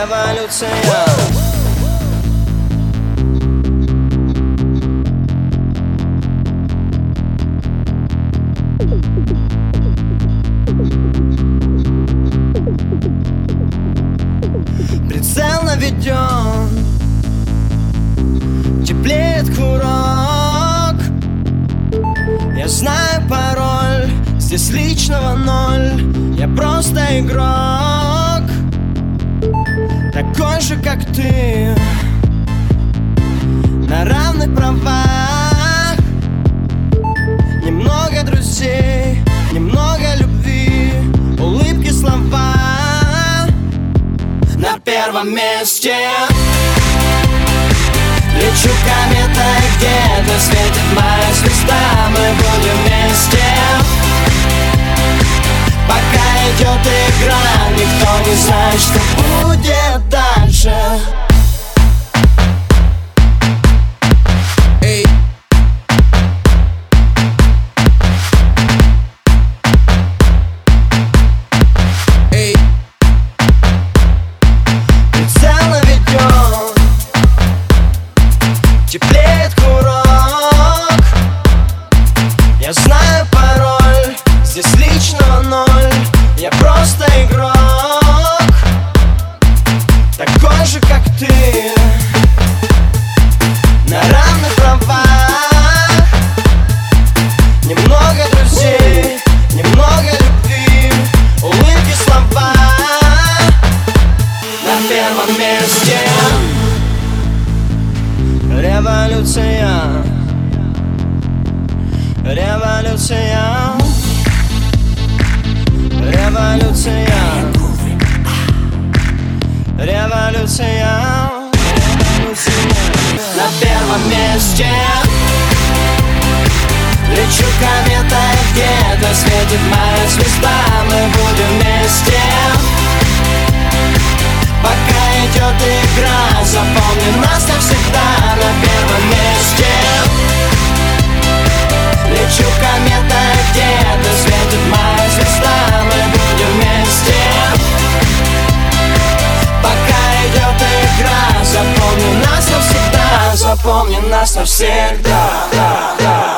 Революция Прицел наведен Теплеет курок. Я знаю пароль. Здесь личного ноль. Я просто игрок Такой же, как ты. На равных правах. Немного друзей Немного любви. Улыбки, слова. На первом месте. Лечу кометой где-то светит моя звезда. Мы будем вместе. Пока идет игра Никто не знает, что будет знаю пароль. Здесь личного ноль. Я просто игрок. Такой же, как ты. На равных правах. Немного друзей Немного любви. Улыбки, слова. На первом месте. Революция Революция Революция Революция На первом месте. Лечу кометой где-то светит моя звезда Запомни нас навсегда. Революция